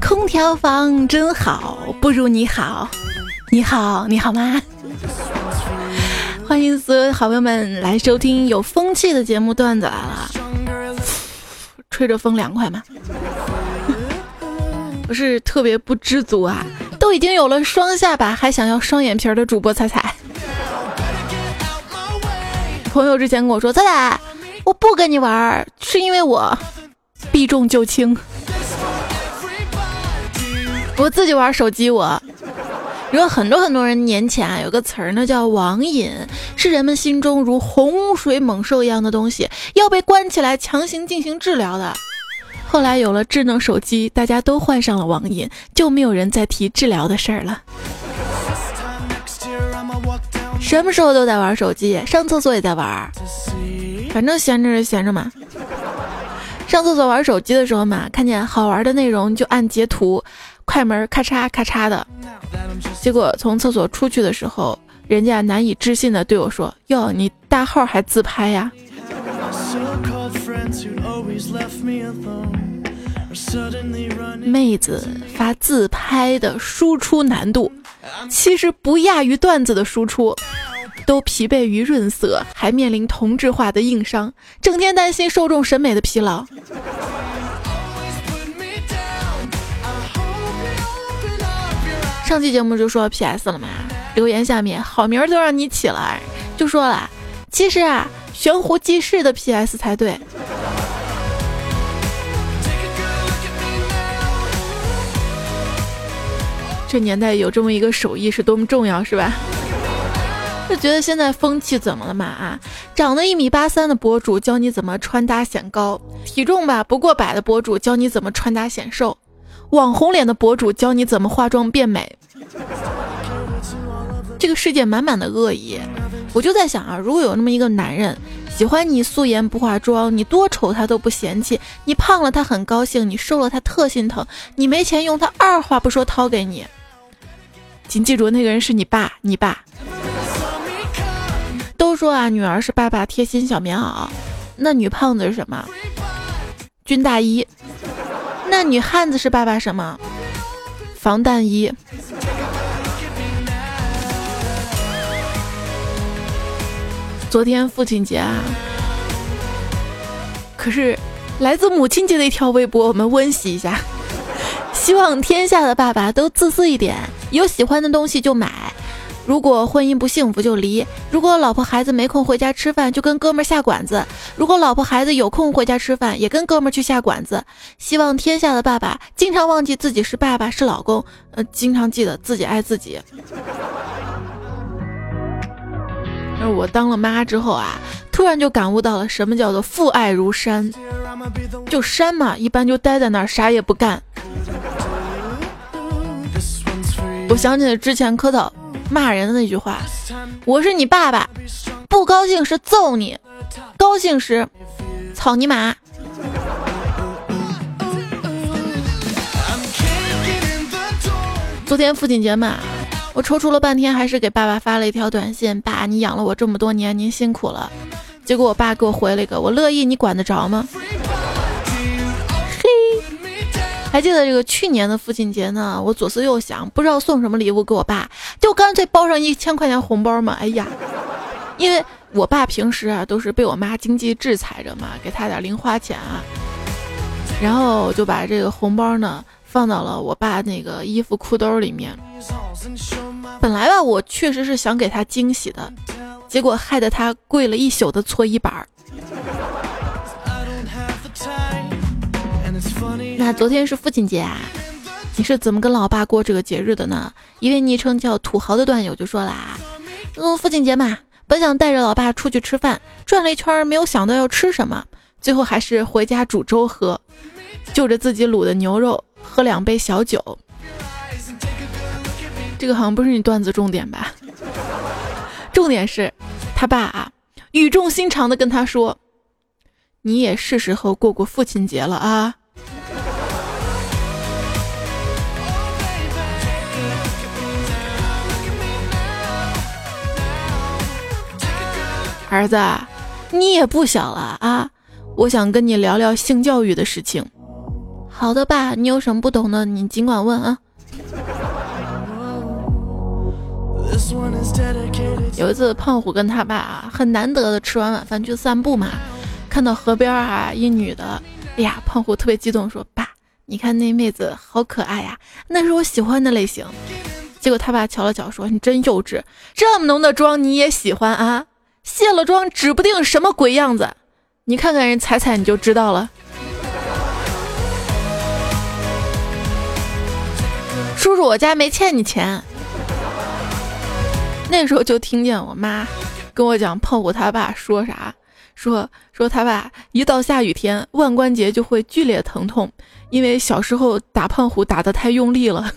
空调房真好，不如你好。你好，你好吗？欢迎所有好朋友们来收听有风气的节目，段子来了。吹着风凉快吗？不是特别不知足啊，都已经有了双下巴，还想要双眼皮的主播彩彩。朋友之前跟我说，彩彩，我不跟你玩，是因为我避重就轻。我自己玩手机，我有很多很多人年前啊，有个词儿呢叫网瘾，是人们心中如洪水猛兽一样的东西，要被关起来强行进行治疗的。后来有了智能手机，大家都患上了网瘾，就没有人再提治疗的事儿了。什么时候都在玩手机，上厕所也在玩，反正闲着是闲着嘛。上厕所玩手机的时候嘛，看见好玩的内容就按截图，快门咔嚓咔嚓的。结果从厕所出去的时候，人家难以置信的对我说：“哟，你大号还自拍呀？”妹子发自拍的输出难度。其实不亚于段子的输出，都疲惫于润色，还面临同质化的硬伤，整天担心受众审美的疲劳。上期节目就说 PS 了嘛，留言下面好名儿都让你起了，就说了，其实啊，悬壶济世的 PS 才对。这年代有这么一个手艺是多么重要，是吧？就觉得现在风气怎么了嘛？啊，长得一米八三的博主教你怎么穿搭显高，体重吧不过百的博主教你怎么穿搭显瘦，网红脸的博主教你怎么化妆变美。这个世界满满的恶意，我就在想啊，如果有那么一个男人喜欢你素颜不化妆，你多丑他都不嫌弃，你胖了他很高兴，你瘦了他特心疼，你没钱用他二话不说掏给你。请记住，那个人是你爸，你爸。说啊，女儿是爸爸贴心小棉袄，那女胖子是什么？军大衣。那女汉子是爸爸什么？防弹衣。昨天父亲节啊，可是来自母亲节的一条微博，我们温习一下。希望天下的爸爸都自私一点，有喜欢的东西就买。如果婚姻不幸福就离。如果老婆孩子没空回家吃饭，就跟哥们下馆子。如果老婆孩子有空回家吃饭，也跟哥们去下馆子。希望天下的爸爸经常忘记自己是爸爸是老公，呃，经常记得自己爱自己。而我当了妈之后啊，突然就感悟到了什么叫做父爱如山。就山嘛，一般就待在那儿啥也不干。我想起了之前磕头骂人的那句话：“我是你爸爸，不高兴时揍你，高兴时草泥马。”昨天父亲节嘛，我踌躇了半天，还是给爸爸发了一条短信：“爸，你养了我这么多年，您辛苦了。”结果我爸给我回了一个：“我乐意，你管得着吗？”还记得这个去年的父亲节呢？我左思右想，不知道送什么礼物给我爸，就干脆包上一千块钱红包嘛。哎呀，因为我爸平时啊都是被我妈经济制裁着嘛，给他点零花钱啊。然后我就把这个红包呢放到了我爸那个衣服裤兜里面。本来吧，我确实是想给他惊喜的，结果害得他跪了一宿的搓衣板儿。那昨天是父亲节啊，你是怎么跟老爸过这个节日的呢？一位昵称叫土豪的段友就说啦：“嗯，父亲节嘛，本想带着老爸出去吃饭，转了一圈没有想到要吃什么，最后还是回家煮粥喝，就着自己卤的牛肉喝两杯小酒。这个好像不是你段子重点吧？重点是他爸啊，语重心长的跟他说：‘你也是时候过过父亲节了啊。’”儿子，你也不小了啊！我想跟你聊聊性教育的事情。好的爸，你有什么不懂的，你尽管问啊。有一次，胖虎跟他爸很难得的吃完晚饭去散步嘛，看到河边啊一女的，哎呀，胖虎特别激动说：“爸，你看那妹子好可爱呀，那是我喜欢的类型。”结果他爸瞧了瞧说：“你真幼稚，这么浓的妆你也喜欢啊？卸了妆指不定什么鬼样子，你看看人彩彩你就知道了。”叔叔，我家没欠你钱。那时候就听见我妈跟我讲胖虎他爸说啥，说说他爸一到下雨天腕关节就会剧烈疼痛，因为小时候打胖虎打的太用力了。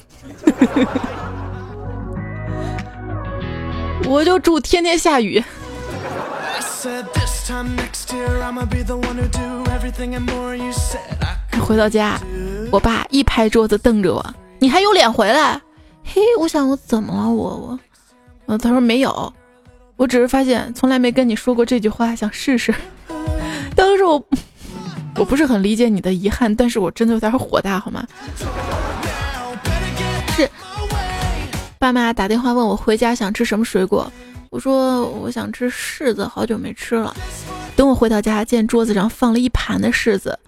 我就祝天天下雨。回到家，我爸一拍桌子瞪着我：“你还有脸回来？”嘿，我想我怎么了？我我。嗯，他说没有，我只是发现从来没跟你说过这句话，想试试。当时我我不是很理解你的遗憾，但是我真的有点火大，好吗？是，爸妈打电话问我回家想吃什么水果，我说我想吃柿子，好久没吃了。等我回到家，见桌子上放了一盘的柿子，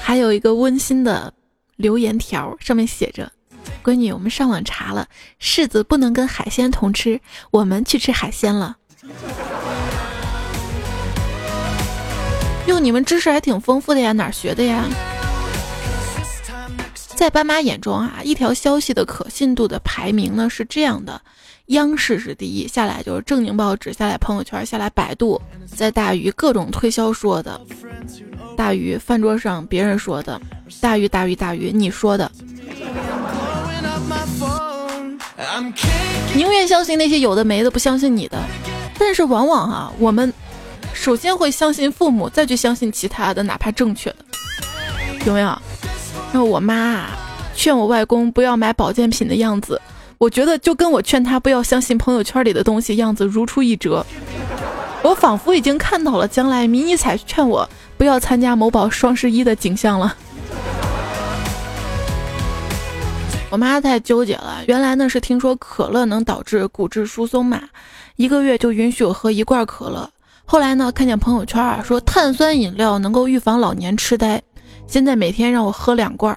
还有一个温馨的留言条，上面写着。闺女，我们上网查了，柿子不能跟海鲜同吃，我们去吃海鲜了。哟，你们知识还挺丰富的呀，哪学的呀？在爸妈眼中啊，一条消息的可信度的排名呢是这样的：央视是第一，下来就是正经报纸，下来朋友圈，下来百度，在大于各种推销说的，大于饭桌上别人说的，大于大于大于你说的。宁愿相信那些有的没的，不相信你的。但是往往啊，我们首先会相信父母，再去相信其他的，哪怕正确的，有没有？那我妈，劝我外公不要买保健品的样子，我觉得就跟我劝他不要相信朋友圈里的东西样子如出一辙。我仿佛已经看到了将来迷你彩劝我不要参加某宝双十一的景象了。我妈太纠结了，原来呢是听说可乐能导致骨质疏松嘛，一个月就允许我喝一罐可乐。后来呢看见朋友圈啊说碳酸饮料能够预防老年痴呆，现在每天让我喝两罐。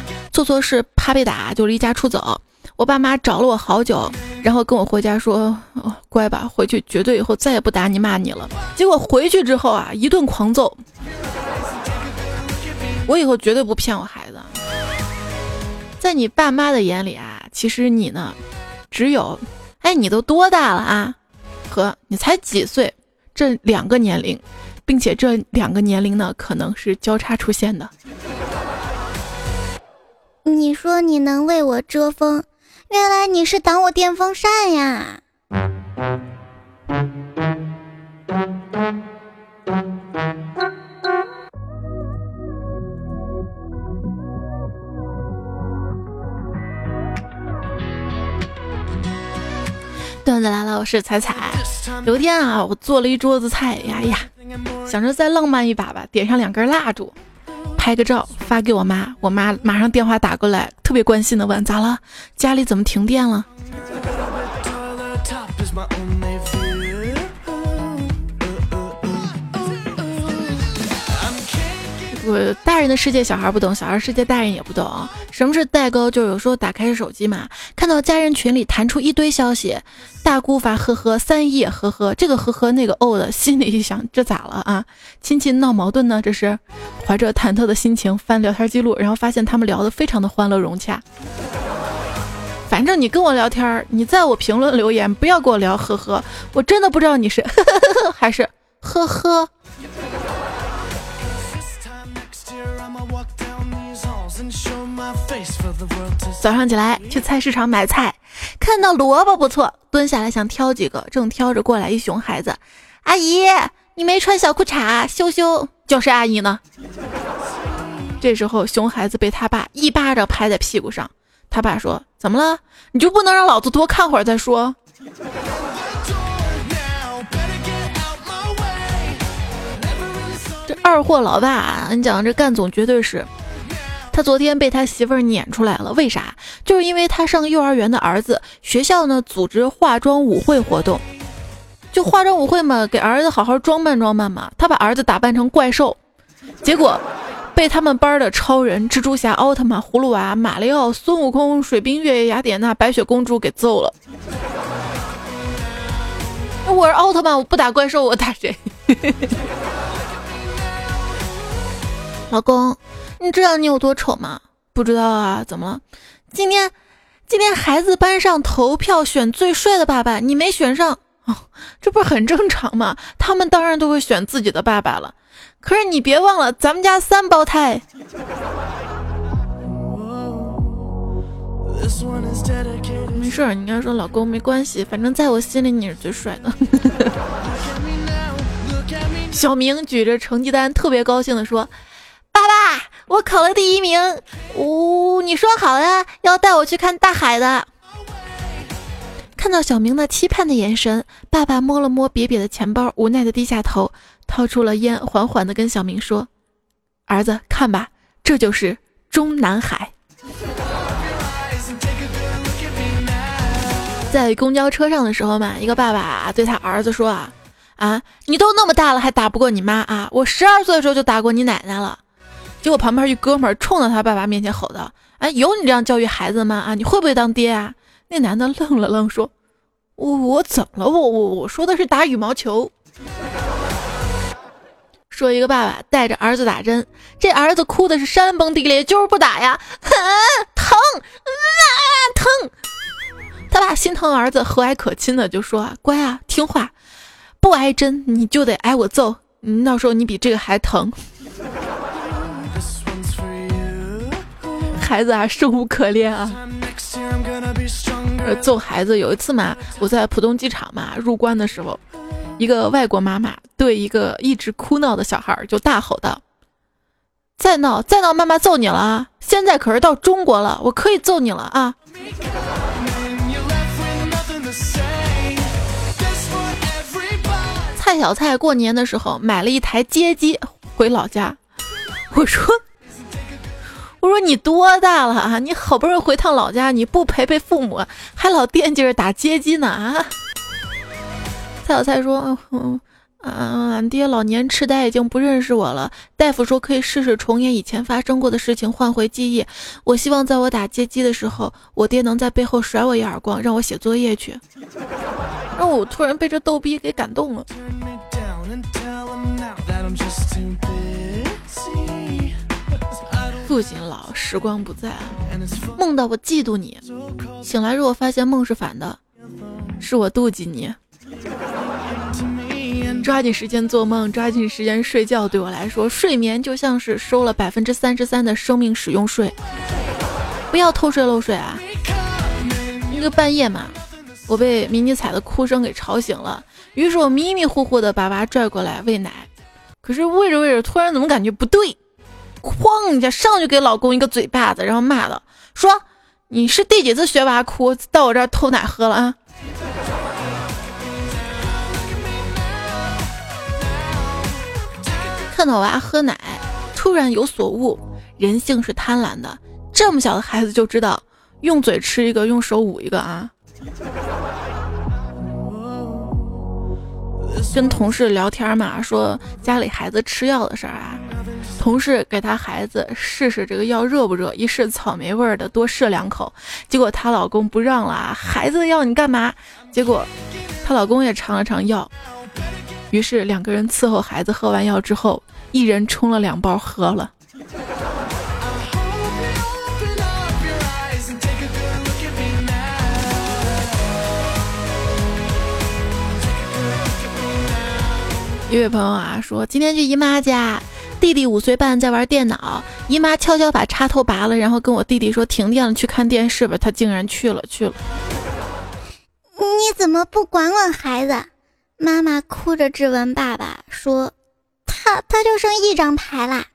做错事怕被打就离家出走。我爸妈找了我好久，然后跟我回家说：“，乖吧，回去绝对以后再也不打你骂你了。”结果回去之后啊，一顿狂揍。我以后绝对不骗我孩子。在你爸妈的眼里啊，其实你呢，只有，哎，你都多大了啊？和你才几岁，这两个年龄，并且这两个年龄呢，可能是交叉出现的。你说你能为我遮风，原来你是挡我电风扇呀。段子来了，我是彩彩。有天啊，我做了一桌子菜，呀呀，想着再浪漫一把吧，点上两根蜡烛，拍个照发给我妈。我妈马上电话打过来，特别关心的问：“咋了？家里怎么停电了？”我大人的世界小孩不懂，小孩世界大人也不懂。什么是代沟？就是有时候打开手机嘛，看到家人群里弹出一堆消息，大姑发呵呵，三姨也呵呵，这个呵呵那个哦的，心里一想这咋了啊？亲戚闹矛盾呢？这是怀着忐忑的心情翻聊天记录，然后发现他们聊得非常的欢乐融洽。反正你跟我聊天，你在我评论留言，不要跟我聊呵呵，我真的不知道你是呵 呵还是呵呵。早上起来去菜市场买菜，看到萝卜不错，蹲下来想挑几个，正挑着过来一熊孩子，阿姨，你没穿小裤衩，羞羞，叫谁阿姨呢？这时候熊孩子被他爸一巴掌拍在屁股上，他爸说：“怎么了？你就不能让老子多看会儿再说？”二货老爸，你讲这干总绝对是。他昨天被他媳妇儿撵出来了，为啥？就是因为他上幼儿园的儿子，学校呢组织化妆舞会活动，就化妆舞会嘛，给儿子好好装扮装扮嘛。他把儿子打扮成怪兽，结果被他们班的超人、蜘蛛侠、奥特曼、葫芦娃、马里奥、孙悟空、水冰月、雅典娜、白雪公主给揍了。我是奥特曼，我不打怪兽，我打谁？老公。你知道你有多丑吗？不知道啊，怎么了？今天，今天孩子班上投票选最帅的爸爸，你没选上，哦，这不是很正常吗？他们当然都会选自己的爸爸了。可是你别忘了，咱们家三胞胎。没事儿，你应该说老公没关系，反正在我心里你是最帅的。小明举着成绩单，特别高兴的说：“爸爸。”我考了第一名，呜！你说好了要带我去看大海的。看到小明那期盼的眼神，爸爸摸了摸瘪瘪的钱包，无奈的低下头，掏出了烟，缓缓的跟小明说：“儿子，看吧，这就是中南海。”在公交车上的时候嘛，一个爸爸对他儿子说：“啊啊，你都那么大了还打不过你妈啊？我十二岁的时候就打过你奶奶了。”结果旁边一哥们冲到他爸爸面前吼道：“哎，有你这样教育孩子的吗？啊，你会不会当爹啊？”那男的愣了愣，说：“我我怎么了？我我我说的是打羽毛球。”说一个爸爸带着儿子打针，这儿子哭的是山崩地裂，就是不打呀，疼啊疼！他爸心疼儿子，和蔼可亲的就说：“，乖啊，听话，不挨针你就得挨我揍，到时候你比这个还疼。”孩子啊，生无可恋啊！揍孩子有一次嘛，我在浦东机场嘛入关的时候，一个外国妈妈对一个一直哭闹的小孩就大吼道：“再闹再闹，妈妈揍你了啊！现在可是到中国了，我可以揍你了啊！”蔡小蔡过年的时候买了一台街机回老家，我说。我说你多大了啊？你好不容易回趟老家，你不陪陪父母，还老惦记着打街机呢啊？蔡小蔡说：“嗯，俺爹老年痴呆，已经不认识我了。大夫说可以试试重演以前发生过的事情，换回记忆。我希望在我打街机的时候，我爹能在背后甩我一耳光，让我写作业去。”让我突然被这逗逼给感动了。不仅老，时光不再。梦到我嫉妒你，醒来如果发现梦是反的，是我妒忌你。抓紧时间做梦，抓紧时间睡觉。对我来说，睡眠就像是收了百分之三十三的生命使用税。不要偷税漏税啊！一个半夜嘛，我被迷你彩的哭声给吵醒了，于是我迷迷糊糊的把娃拽过来喂奶，可是喂着喂着，突然怎么感觉不对？哐一下上去给老公一个嘴巴子，然后骂道：“说你是第几次学娃哭到我这儿偷奶喝了啊？”看到娃喝奶，突然有所悟，人性是贪婪的，这么小的孩子就知道用嘴吃一个，用手捂一个啊。跟同事聊天嘛，说家里孩子吃药的事儿啊。同事给她孩子试试这个药热不热，一试草莓味的，多试两口，结果她老公不让了，孩子的药你干嘛？结果她老公也尝了尝药，于是两个人伺候孩子喝完药之后，一人冲了两包喝了。一位朋友啊说，今天去姨妈家。弟弟五岁半在玩电脑，姨妈悄悄把插头拔了，然后跟我弟弟说停电了，去看电视吧。他竟然去了去了。你怎么不管管孩子？妈妈哭着质问爸爸说：“他他就剩一张牌啦。”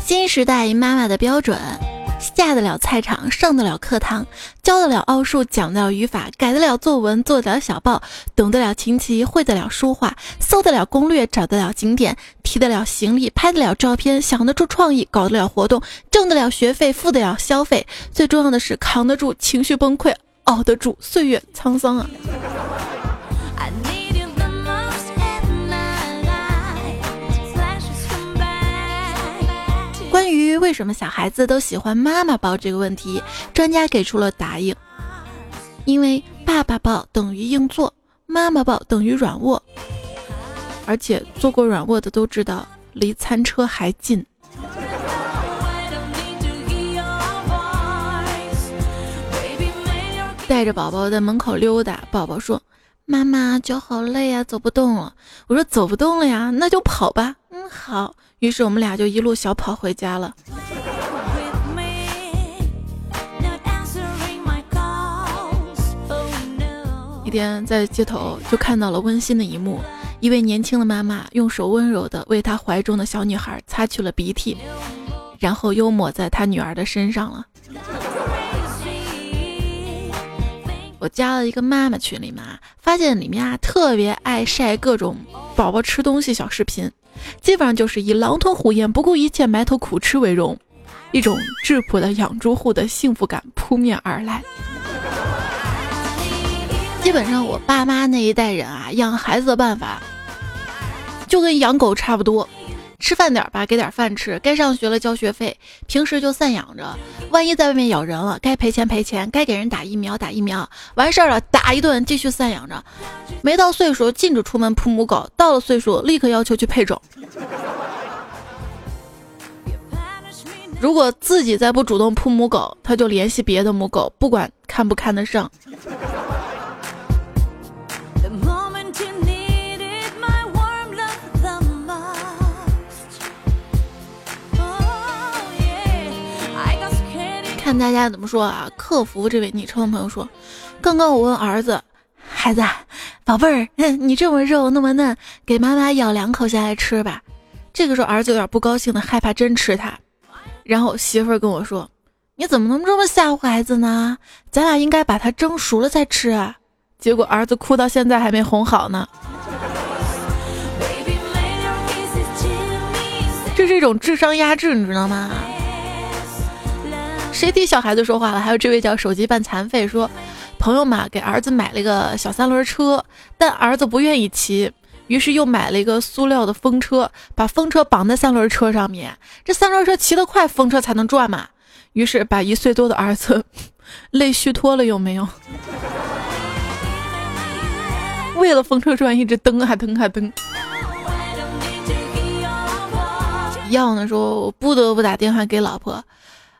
新时代妈妈的标准：下得了菜场，上得了课堂，教得了奥数，讲得了语法，改得了作文，做得了小报，懂得了琴棋，会得了书画，搜得了攻略，找得了景点，提得了行李，拍得了照片，想得出创意，搞得了活动，挣得了学费，付得了消费，最重要的是扛得住情绪崩溃，熬得住岁月沧桑啊！关于为什么小孩子都喜欢妈妈抱这个问题，专家给出了答应：因为爸爸抱等于硬座，妈妈抱等于软卧，而且坐过软卧的都知道，离餐车还近。带着宝宝在门口溜达，宝宝说：“妈妈脚好累呀，走不动了。”我说：“走不动了呀，那就跑吧。”嗯，好。于是我们俩就一路小跑回家了。一天在街头就看到了温馨的一幕：一位年轻的妈妈用手温柔地为她怀中的小女孩擦去了鼻涕，然后又抹在她女儿的身上了。我加了一个妈妈群里面啊，发现里面啊特别爱晒各种宝宝吃东西小视频。基本上就是以狼吞虎咽、不顾一切埋头苦吃为荣，一种质朴的养猪户的幸福感扑面而来。基本上我爸妈那一代人啊，养孩子的办法就跟养狗差不多。吃饭点吧，给点饭吃；该上学了交学费，平时就散养着。万一在外面咬人了，该赔钱赔钱，该给人打疫苗打疫苗。完事儿了，打一顿，继续散养着。没到岁数禁止出门扑母狗，到了岁数立刻要求去配种。如果自己再不主动扑母狗，他就联系别的母狗，不管看不看得上。看大家怎么说啊？客服这位昵称的朋友说，刚刚我问儿子，孩子，宝贝儿，你这么肉那么嫩，给妈妈咬两口下来吃吧。这个时候儿子有点不高兴的，害怕真吃它。然后媳妇儿跟我说，你怎么能这么吓唬孩子呢？咱俩应该把它蒸熟了再吃啊。结果儿子哭到现在还没哄好呢。这是一种智商压制，你知道吗？谁替小孩子说话了？还有这位叫手机半残废说，朋友嘛给儿子买了一个小三轮车，但儿子不愿意骑，于是又买了一个塑料的风车，把风车绑在三轮车上面。这三轮车骑得快，风车才能转嘛。于是把一岁多的儿子 累虚脱了，有没有？为了风车转，一直蹬啊蹬啊蹬。要呢说，我不得不打电话给老婆，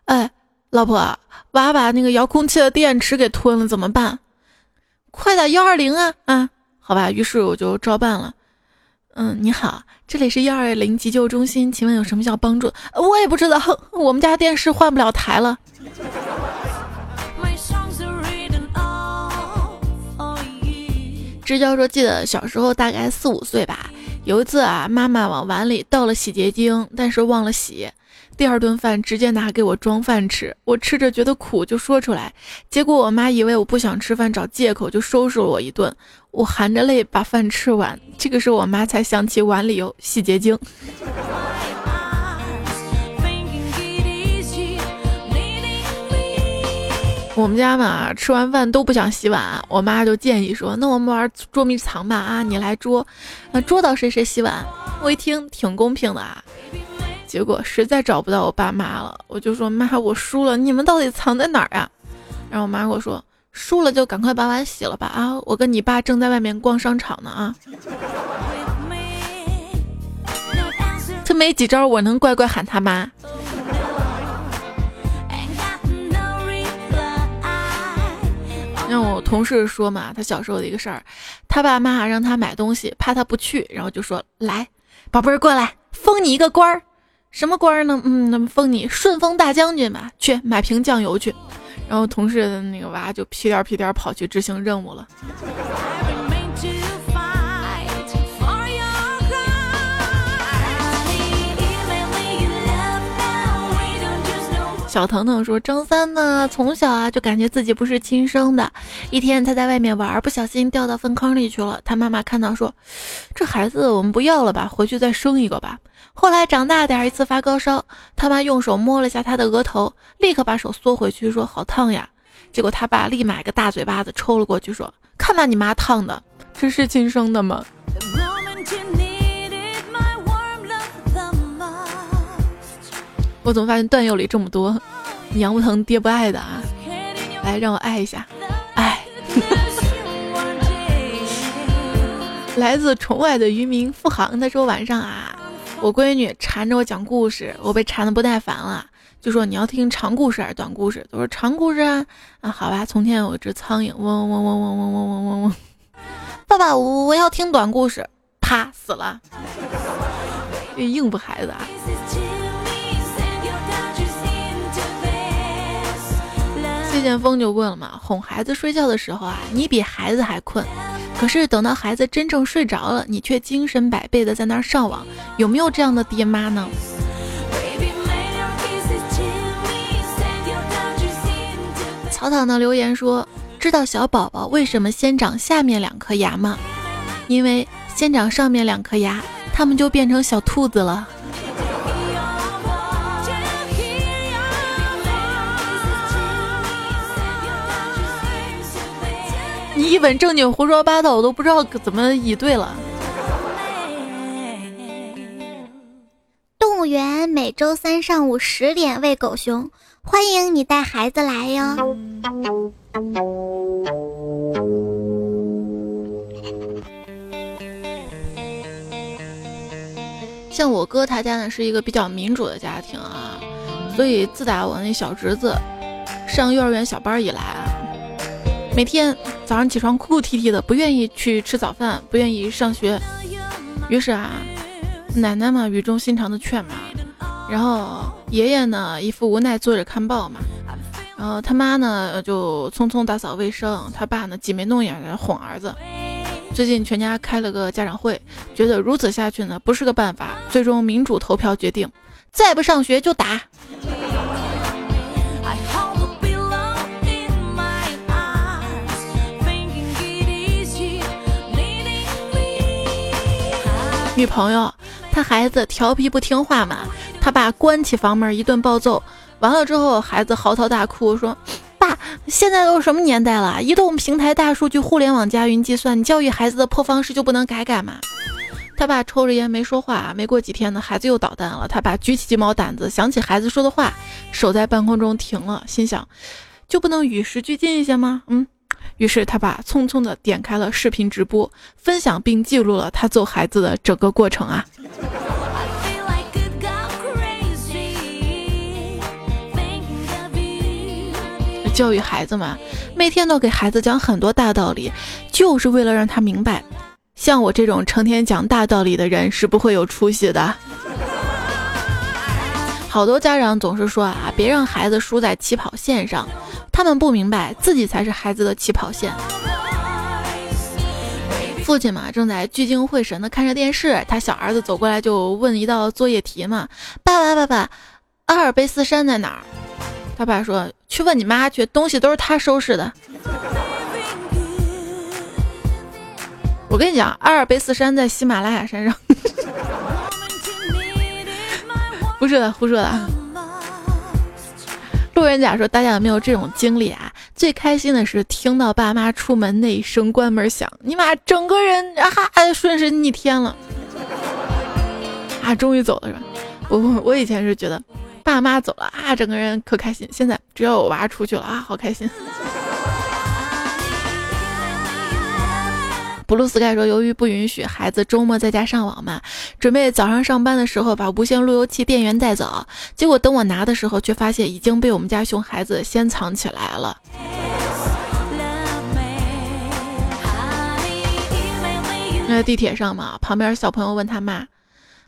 哎。老婆，娃把那个遥控器的电池给吞了，怎么办？快打幺二零啊！啊，好吧，于是我就照办了。嗯，你好，这里是幺二零急救中心，请问有什么需要帮助？我也不知道，我们家电视换不了台了。支教说，记得小时候大概四五岁吧，有一次啊，妈妈往碗里倒了洗洁精，但是忘了洗。第二顿饭直接拿给我装饭吃，我吃着觉得苦就说出来，结果我妈以为我不想吃饭找借口就收拾了我一顿，我含着泪把饭吃完，这个时候我妈才想起碗里有洗洁精。我们家嘛，吃完饭都不想洗碗，我妈就建议说，那我们玩捉迷藏吧，啊，你来捉，那捉到谁谁洗碗。我一听挺公平的啊。结果实在找不到我爸妈了，我就说妈，我输了，你们到底藏在哪儿呀？然后我妈跟我说，输了就赶快把碗洗了吧啊！我跟你爸正在外面逛商场呢啊！这没几招，我能乖乖喊他妈。让我同事说嘛，他小时候的一个事儿，他爸妈让他买东西，怕他不去，然后就说：“来，宝贝儿过来，封你一个官儿，什么官呢？嗯，那么封你顺丰大将军吧，去买瓶酱油去。”然后同事的那个娃就屁颠屁颠跑去执行任务了。小腾腾说：“张三呢，从小啊就感觉自己不是亲生的。一天他在外面玩，不小心掉到粪坑里去了。他妈妈看到说：‘这孩子我们不要了吧，回去再生一个吧。’后来长大点，一次发高烧，他妈用手摸了一下他的额头，立刻把手缩回去，说：‘好烫呀！’结果他爸立马一个大嘴巴子抽了过去，说：‘看把你妈烫的，这是亲生的吗？’”我怎么发现段友里这么多娘不疼爹不爱的啊？来，让我爱一下，爱。来自宠外的渔民付航，他说晚上啊，我闺女缠着我讲故事，我被缠的不耐烦了，就说你要听长故事还是短故事？我说长故事啊，啊好吧。从前有一只苍蝇，嗡嗡嗡嗡嗡嗡嗡嗡嗡嗡。爸爸，我我要听短故事，啪死了。这应付孩子啊。谢剑锋就问了嘛，哄孩子睡觉的时候啊，你比孩子还困，可是等到孩子真正睡着了，你却精神百倍的在那儿上网，有没有这样的爹妈呢？草草呢留言说，知道小宝宝为什么先长下面两颗牙吗？因为先长上面两颗牙，他们就变成小兔子了。一本正经胡说八道，我都不知道怎么以对了。动物园每周三上午十点喂狗熊，欢迎你带孩子来哟。像我哥他家呢是一个比较民主的家庭啊，所以自打我那小侄子上幼儿园小班以来啊。每天早上起床哭哭啼啼的，不愿意去吃早饭，不愿意上学。于是啊，奶奶嘛语重心长的劝嘛，然后爷爷呢一副无奈坐着看报嘛，然后他妈呢就匆匆打扫卫生，他爸呢挤眉弄眼的哄儿子。最近全家开了个家长会，觉得如此下去呢不是个办法，最终民主投票决定，再不上学就打。女朋友，他孩子调皮不听话嘛，他爸关起房门一顿暴揍，完了之后孩子嚎啕大哭说：“爸，现在都什么年代了？移动平台、大数据、互联网加云计算，你教育孩子的破方式就不能改改吗？”他爸抽着烟没说话，没过几天呢，孩子又捣蛋了。他爸举起鸡毛掸子，想起孩子说的话，手在半空中停了，心想：就不能与时俱进一些吗？嗯。于是他把匆匆的点开了视频直播，分享并记录了他揍孩子的整个过程啊！教育孩子嘛，每天都给孩子讲很多大道理，就是为了让他明白，像我这种成天讲大道理的人是不会有出息的。好多家长总是说啊，别让孩子输在起跑线上。他们不明白，自己才是孩子的起跑线。父亲嘛，正在聚精会神的看着电视，他小儿子走过来就问一道作业题嘛：“爸爸，爸爸，阿尔卑斯山在哪儿？”他爸说：“去问你妈去，东西都是他收拾的。”我跟你讲，阿尔卑斯山在喜马拉雅山上。不是的，胡说的。路人甲说：“大家有没有这种经历啊？最开心的是听到爸妈出门那一声关门响，你妈整个人啊，顺势逆天了，啊，终于走了是吧？我我以前是觉得爸妈走了啊，整个人可开心。现在只要我娃出去了啊，好开心。”布鲁斯盖说，由于不允许孩子周末在家上网嘛，准备早上上班的时候把无线路由器电源带走，结果等我拿的时候，却发现已经被我们家熊孩子先藏起来了。在地铁上嘛，旁边小朋友问他妈：“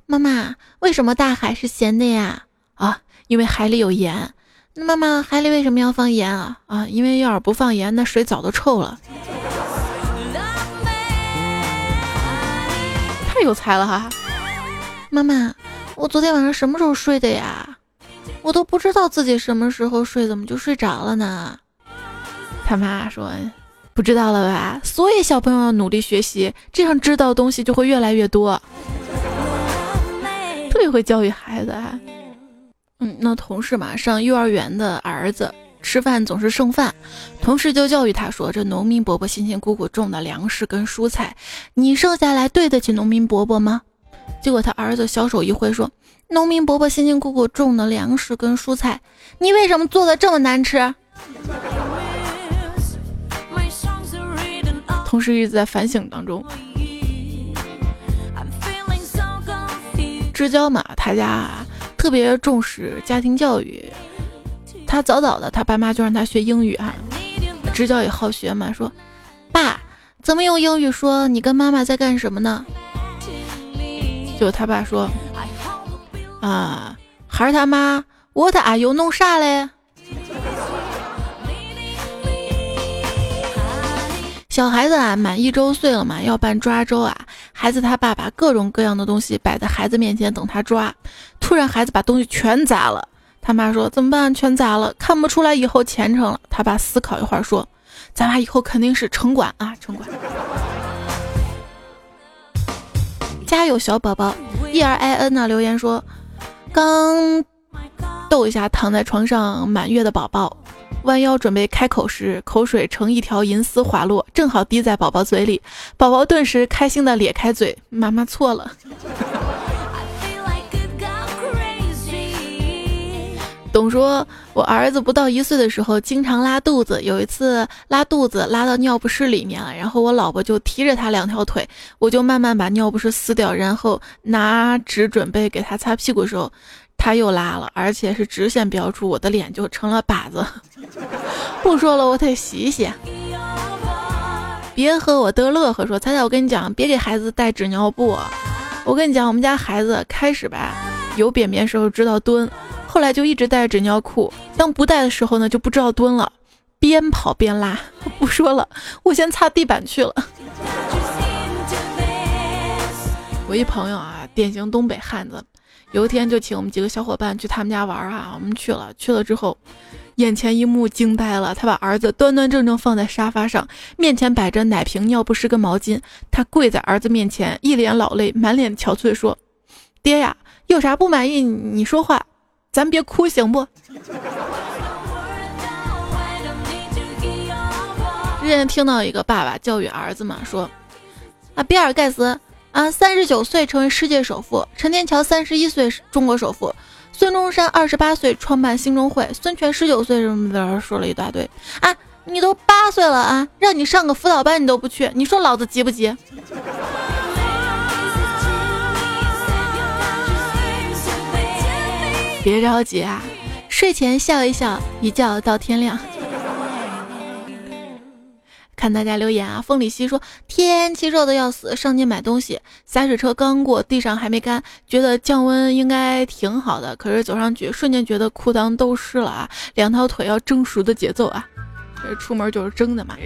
妈妈，为什么大海是咸的呀？”啊，因为海里有盐。那妈妈，海里为什么要放盐啊？啊，因为要是不放盐，那水早都臭了。太有才了哈！妈妈，我昨天晚上什么时候睡的呀？我都不知道自己什么时候睡，怎么就睡着了呢？他妈说：“不知道了吧？所以小朋友要努力学习，这样知道的东西就会越来越多。”特别会教育孩子啊。嗯，那同事嘛，上幼儿园的儿子吃饭总是剩饭，同事就教育他说：“这农民伯伯辛辛苦苦种的粮食跟蔬菜，你剩下来对得起农民伯伯吗？”结果他儿子小手一挥说：“农民伯伯辛辛苦苦种的粮食跟蔬菜，你为什么做的这么难吃？”同事一直在反省当中。支教嘛，他家。特别重视家庭教育，他早早的，他爸妈就让他学英语哈。支教也好学嘛，说，爸，怎么用英语说你跟妈妈在干什么呢？就他爸说，啊，孩儿他妈，What are you 弄啥嘞？小孩子啊，满一周岁了嘛，要办抓周啊。孩子他爸把各种各样的东西摆在孩子面前等他抓，突然孩子把东西全砸了。他妈说怎么办？全砸了，看不出来以后前程了。他爸思考一会儿说，咱俩以后肯定是城管啊，城管。家有小宝宝，E R I N 呢留言说，刚逗一下躺在床上满月的宝宝。弯腰准备开口时，口水成一条银丝滑落，正好滴在宝宝嘴里。宝宝顿时开心的咧开嘴：“妈妈错了。”董说：“我儿子不到一岁的时候，经常拉肚子。有一次拉肚子拉到尿不湿里面了，然后我老婆就提着他两条腿，我就慢慢把尿不湿撕掉，然后拿纸准备给他擦屁股的时候。”他又拉了，而且是直线标出，我的脸就成了靶子。不说了，我得洗洗。别和我嘚乐呵，说彩彩，我跟你讲，别给孩子带纸尿布。我跟你讲，我们家孩子开始吧，有便便时候知道蹲，后来就一直带着纸尿裤，当不带的时候呢，就不知道蹲了，边跑边拉。不说了，我先擦地板去了。我一朋友啊，典型东北汉子。有一天就请我们几个小伙伴去他们家玩啊，我们去了，去了之后，眼前一幕惊呆了。他把儿子端端正正放在沙发上，面前摆着奶瓶、尿不湿跟毛巾。他跪在儿子面前，一脸老泪，满脸憔悴，说：“爹呀，有啥不满意你说话，咱别哭行不？”之前听到一个爸爸教育儿子嘛，说：“啊，比尔盖茨。”啊，三十九岁成为世界首富，陈天桥三十一岁中国首富，孙中山二十八岁创办兴中会，孙权十九岁什么的，说了一大堆。啊，你都八岁了啊，让你上个辅导班你都不去，你说老子急不急？别着急啊，睡前笑一笑，一觉到天亮。看大家留言啊，风里西说天气热的要死，上街买东西，洒水车刚过，地上还没干，觉得降温应该挺好的，可是走上去，瞬间觉得裤裆都湿了啊，两条腿要蒸熟的节奏啊，这出门就是蒸的嘛。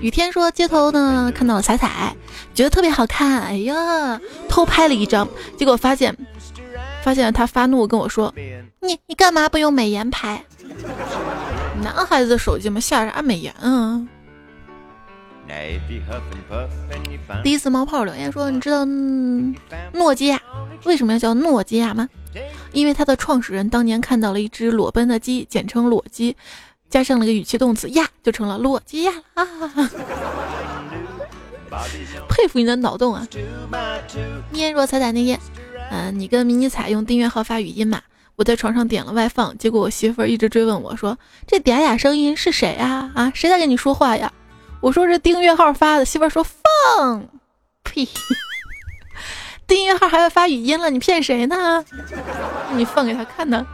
雨天说街头呢看到了彩彩，觉得特别好看，哎呀，偷拍了一张，结果发现，发现他发怒跟我说，你你干嘛不用美颜拍？男孩子的手机嘛，下啥美颜啊？第一次冒泡留言说：“你知道诺基亚为什么要叫诺基亚吗？因为它的创始人当年看到了一只裸奔的鸡，简称裸鸡，加上了个语气动词呀，就成了裸基亚啊！佩服你的脑洞啊！念若彩彩那天，嗯，你跟迷你彩用订阅号发语音嘛？我在床上点了外放，结果我媳妇儿一直追问我说：这嗲嗲声音是谁啊？啊，谁在跟你说话呀？”我说是订阅号发的，媳妇儿说放呸，订阅号还要发语音了，你骗谁呢？你放给他看呢？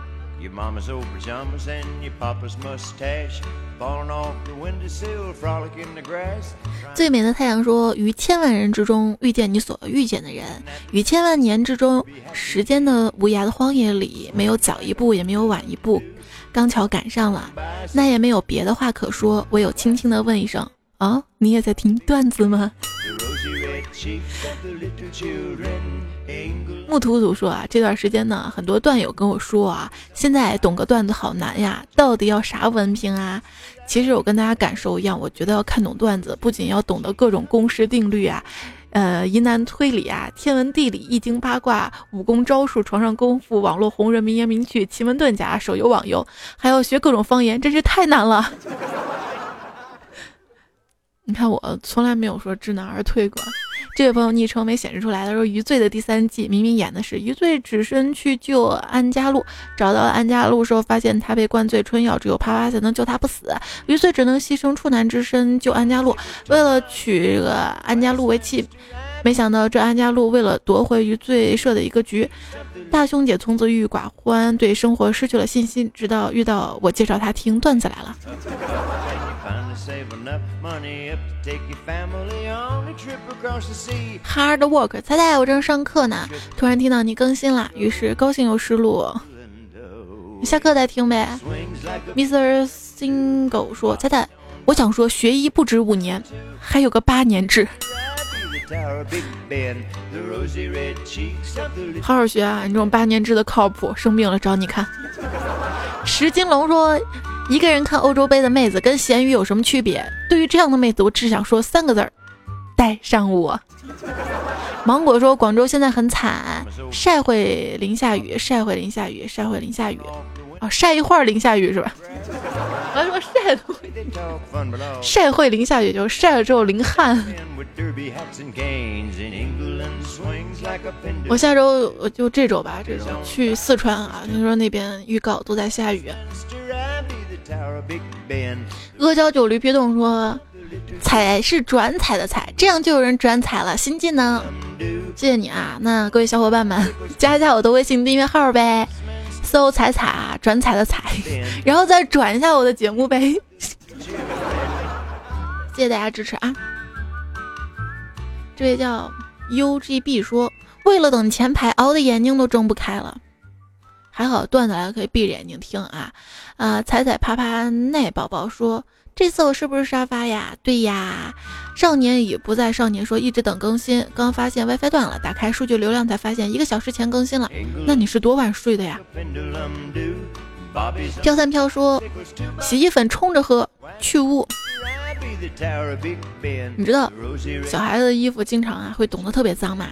最美的太阳说：“于千万人之中遇见你所遇见的人，于千万年之中，时间的无涯的荒野里，没有早一步，也没有晚一步，刚巧赶上了。那也没有别的话可说，唯有轻轻的问一声：啊，你也在听段子吗？”木图图说啊，这段时间呢，很多段友跟我说啊，现在懂个段子好难呀，到底要啥文凭啊？其实我跟大家感受一样，我觉得要看懂段子，不仅要懂得各种公式定律啊，呃，疑难推理啊，天文地理、易经八卦、武功招数、床上功夫、网络红人、名言名句、奇门遁甲、手游网游，还要学各种方言，真是太难了。你看我从来没有说知难而退过。这位朋友昵称没显示出来的说，《余罪》的第三季明明演的是余罪只身去救安家路，找到安家路时候，发现他被灌醉春药，只有啪啪才能救他不死。余罪只能牺牲处男之身救安家路，为了娶这个安家路为妻。没想到这安家路为了夺回余罪设的一个局，大胸姐从此郁郁寡欢，对生活失去了信心。直到遇到我介绍他听段子来了。Hard work，猜猜我正上课呢，突然听到你更新了，于是高兴又失落。下课再听呗。Mr. Single 说：“猜猜，我想说学医不止五年，还有个八年制。好好学啊，你这种八年制的靠谱，生病了找你看。”石金龙说。一个人看欧洲杯的妹子跟咸鱼有什么区别？对于这样的妹子，我只想说三个字儿：带上我。芒果说广州现在很惨，晒会淋下雨，晒会淋下雨，晒会淋下雨。啊，晒一会儿淋下雨是吧？我说晒会晒会淋下雨，就晒了之后淋汗。我下周我就这周吧，这周去四川啊，听说那边预告都在下雨。阿胶九驴皮冻说：“踩是转踩的踩，这样就有人转踩了。新技能，谢谢你啊！那各位小伙伴们，加一下我的微信订阅号呗，搜彩彩转彩的彩，然后再转一下我的节目呗。谢谢大家支持啊！这位叫 UGB 说：为了等前排，熬的眼睛都睁不开了。”还好段子来了可以闭着眼睛听啊，啊，踩踩啪啪奈宝宝说，这次我是不是沙发呀？对呀，少年已不在少年说一直等更新，刚发现 WiFi 断了，打开数据流量才发现一个小时前更新了。那你是多晚睡的呀？飘三飘说，洗衣粉冲着喝去污。你知道小孩子的衣服经常啊会懂得特别脏嘛？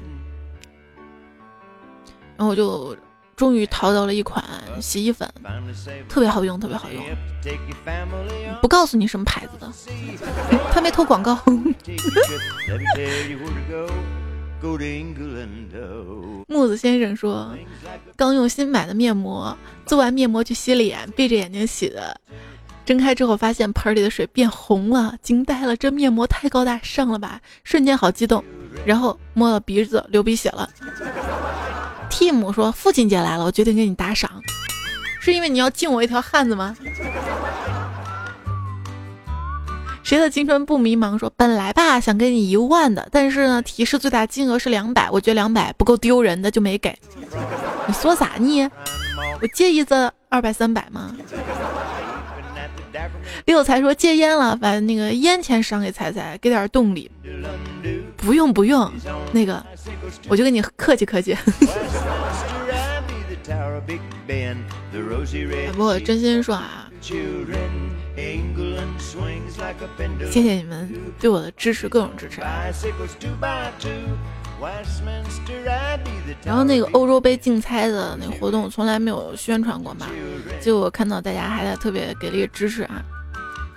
然后我就。终于淘到了一款洗衣粉，特别好用，特别好用。不告诉你什么牌子的，他没投广告。木子先生说，刚用新买的面膜，做完面膜去洗脸，闭着眼睛洗的，睁开之后发现盆里的水变红了，惊呆了，这面膜太高大上了吧！瞬间好激动，然后摸了鼻子，流鼻血了。Tim 说：“父亲节来了，我决定给你打赏，是因为你要敬我一条汉子吗？”谁的青春不迷茫说：“本来吧想给你一万的，但是呢提示最大金额是两百，我觉得两百不够丢人的就没给。你说啥呢？我介意这二百三百吗？”六才说戒烟了，把那个烟钱赏给彩彩，给点动力。不用不用，那个我就跟你客气客气。不过真心说啊，谢谢你们对我的支持，各种支持。然后那个欧洲杯竞猜的那个活动从来没有宣传过嘛，结果我看到大家还在特别给力支持啊，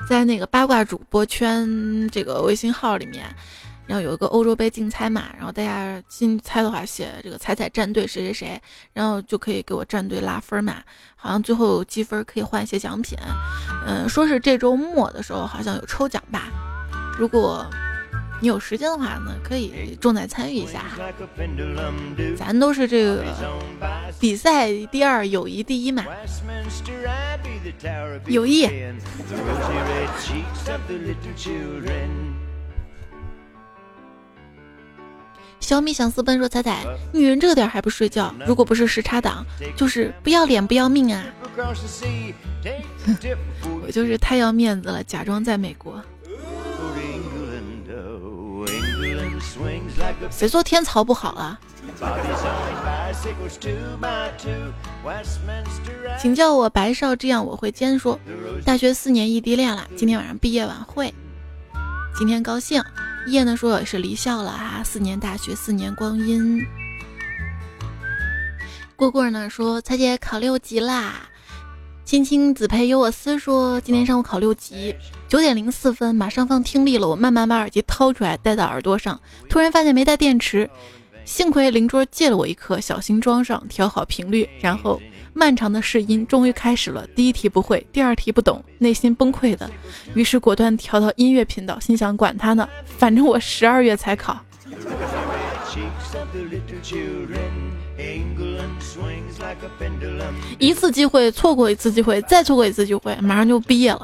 在那个八卦主播圈这个微信号里面。然后有一个欧洲杯竞猜嘛，然后大家竞猜的话写这个彩彩战队谁谁谁，然后就可以给我战队拉分嘛，好像最后积分可以换一些奖品，嗯，说是这周末的时候好像有抽奖吧，如果你有时间的话呢，可以重在参与一下哈。咱都是这个比赛第二，友谊第一嘛。友谊。小米想私奔说：“彩彩，女人这个点还不睡觉？如果不是时差党，就是不要脸不要命啊！我就是太要面子了，假装在美国。谁说天朝不好了？请叫我白少，这样我会坚说。大学四年异地恋了，今天晚上毕业晚会，今天高兴。”叶呢说也是离校了啊，四年大学四年光阴。蝈蝈呢说彩姐考六级啦，青青子佩有我思说今天上午考六级，九点零四分，马上放听力了，我慢慢把耳机掏出来戴到耳朵上，突然发现没带电池，幸亏邻桌借了我一颗，小心装上，调好频率，然后。漫长的试音终于开始了，第一题不会，第二题不懂，内心崩溃的，于是果断调到音乐频道，心想管他呢，反正我十二月才考。一次机会错过一次机会，再错过一次机会，马上就毕业了。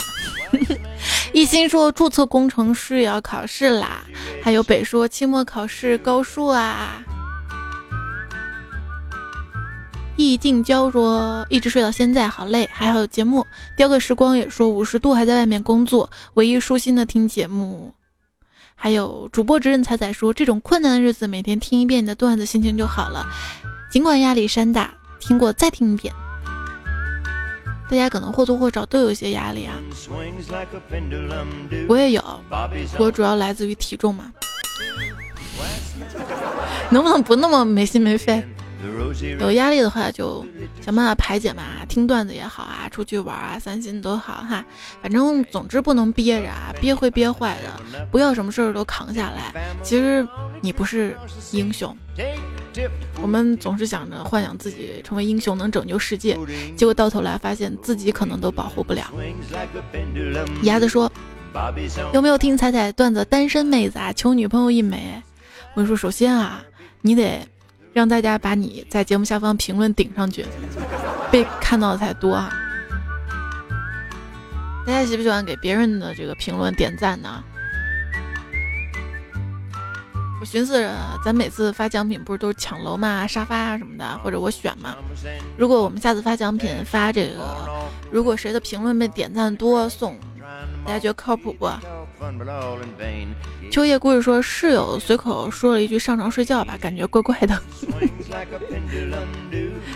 一心说注册工程师也要考试啦，还有北说期末考试高数啊。易静娇说：“一直睡到现在，好累，还好有节目。”雕个时光也说：“五十度还在外面工作，唯一舒心的听节目。”还有主播直任彩彩说：“这种困难的日子，每天听一遍你的段子，心情就好了。尽管压力山大，听过再听一遍。”大家可能或多或少都有一些压力啊，我也有，我主要来自于体重嘛。能不能不那么没心没肺？有压力的话，就想办法排解嘛，听段子也好啊，出去玩啊，散心都好哈。反正总之不能憋着啊，憋会憋坏的。不要什么事儿都扛下来。其实你不是英雄，我们总是想着幻想自己成为英雄，能拯救世界，结果到头来发现自己可能都保护不了。鸭子说：“有没有听彩彩段子？单身妹子啊，求女朋友一枚。”我说：“首先啊，你得。”让大家把你在节目下方评论顶上去，被看到的才多啊！大家喜不喜欢给别人的这个评论点赞呢？我寻思着，咱每次发奖品不是都是抢楼嘛、沙发啊什么的，或者我选嘛？如果我们下次发奖品发这个，如果谁的评论被点赞多送，大家觉得靠谱不？秋叶故事说，室友随口说了一句“上床睡觉吧”，感觉怪怪的。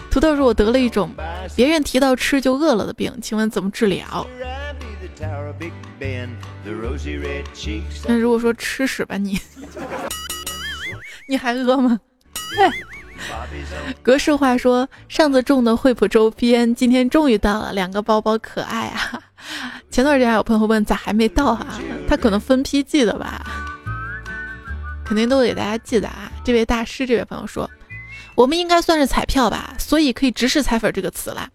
土豆说：“我得了一种别人提到吃就饿了的病，请问怎么治疗？”那如果说吃屎吧你，你还饿吗？格式化说：“上次种的惠普周边，今天终于到了，两个包包可爱啊！”前段时间还有朋友问咋还没到啊？他可能分批寄的吧，肯定都给大家寄的啊。这位大师，这位朋友说，我们应该算是彩票吧，所以可以直视彩粉这个词了。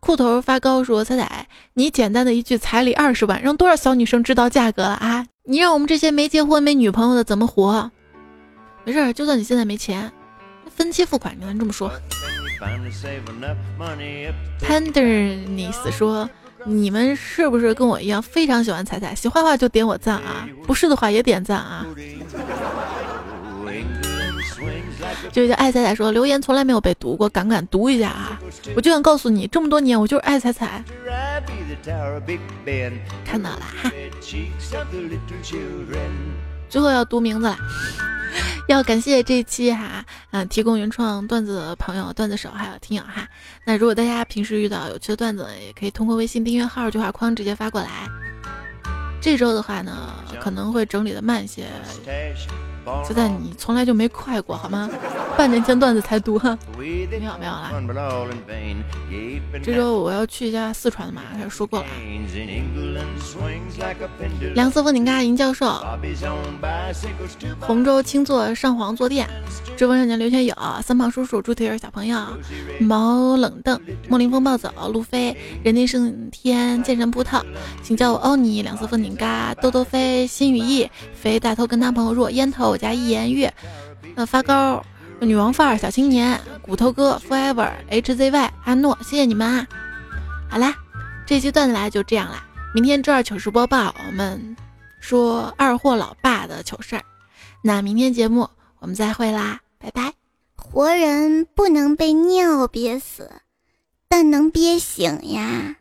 裤头发高说，彩彩，你简单的一句彩礼二十万，让多少小女生知道价格了啊？你让我们这些没结婚没女朋友的怎么活？没事，就算你现在没钱，分期付款，你能这么说。死说。你们是不是跟我一样非常喜欢彩彩？喜欢的话就点我赞啊，不是的话也点赞啊。这位叫爱彩彩说留言从来没有被读过，敢不敢读一下啊？我就想告诉你，这么多年我就是爱彩彩。看到了哈。最后要读名字了。要感谢这期哈，嗯，提供原创段子的朋友、段子手还有听友哈。那如果大家平时遇到有趣的段子，也可以通过微信订阅号对话框直接发过来。这周的话呢，可能会整理的慢些，就在你从来就没快过好吗？半年前段子才读哈，没有没有啦。这周我要去一下四川的嘛，他说过了。梁思峰，你嘎银教授，洪州青座上皇坐垫，知风少年刘学友，三胖叔叔，猪蹄儿小朋友，毛冷凳，莫林风暴走，路飞，人定胜天，剑神葡萄，请叫我欧尼。梁思峰，你嘎，豆豆飞，心羽翼，肥大头跟他朋友若烟头我家一言月，呃发糕，女王范儿，小青年，骨头哥，forever，hzy，阿诺，谢谢你们啊！好啦，这期段子来就这样啦。明天周二糗事播报，我们说二货老爸的糗事儿。那明天节目我们再会啦，拜拜。活人不能被尿憋死，但能憋醒呀。